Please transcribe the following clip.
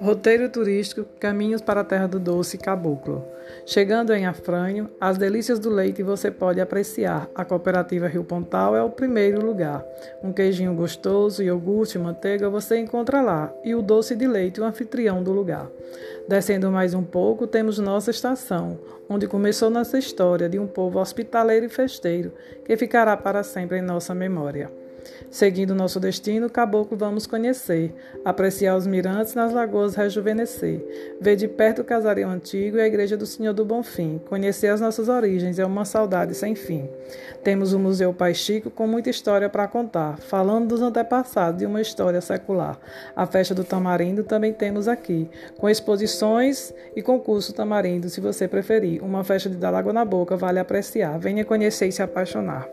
Roteiro turístico Caminhos para a Terra do Doce Caboclo. Chegando em Afranho, as delícias do leite você pode apreciar. A cooperativa Rio Pontal é o primeiro lugar. Um queijinho gostoso, iogurte, manteiga você encontra lá. E o doce de leite, o anfitrião do lugar. Descendo mais um pouco, temos nossa estação, onde começou nossa história de um povo hospitaleiro e festeiro, que ficará para sempre em nossa memória. Seguindo nosso destino, Caboclo vamos conhecer, apreciar os mirantes nas lagoas rejuvenescer, ver de perto o casario antigo e a igreja do Senhor do Bonfim, conhecer as nossas origens é uma saudade sem fim. Temos o Museu Pai Chico com muita história para contar, falando dos antepassados de uma história secular. A festa do Tamarindo também temos aqui, com exposições e concurso Tamarindo, se você preferir. Uma festa de dar água na boca, vale apreciar. Venha conhecer e se apaixonar.